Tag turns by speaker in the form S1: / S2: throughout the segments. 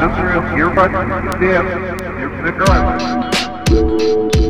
S1: You're, you're right. Yeah. You're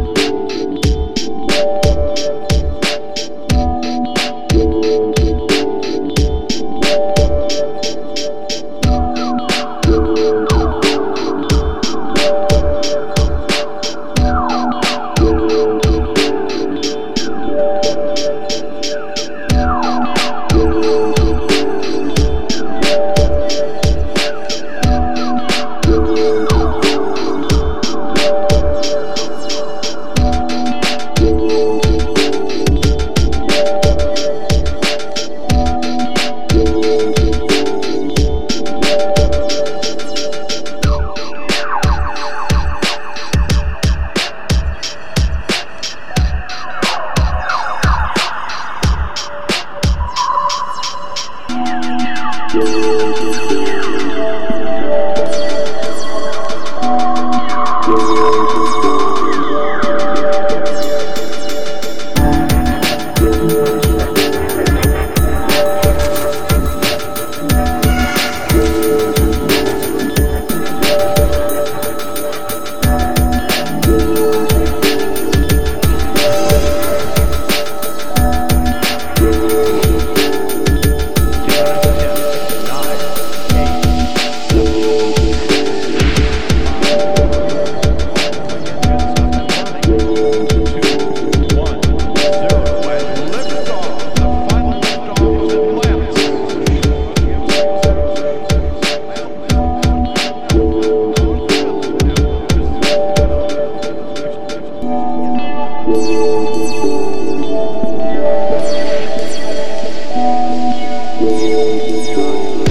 S1: Música driver.
S2: You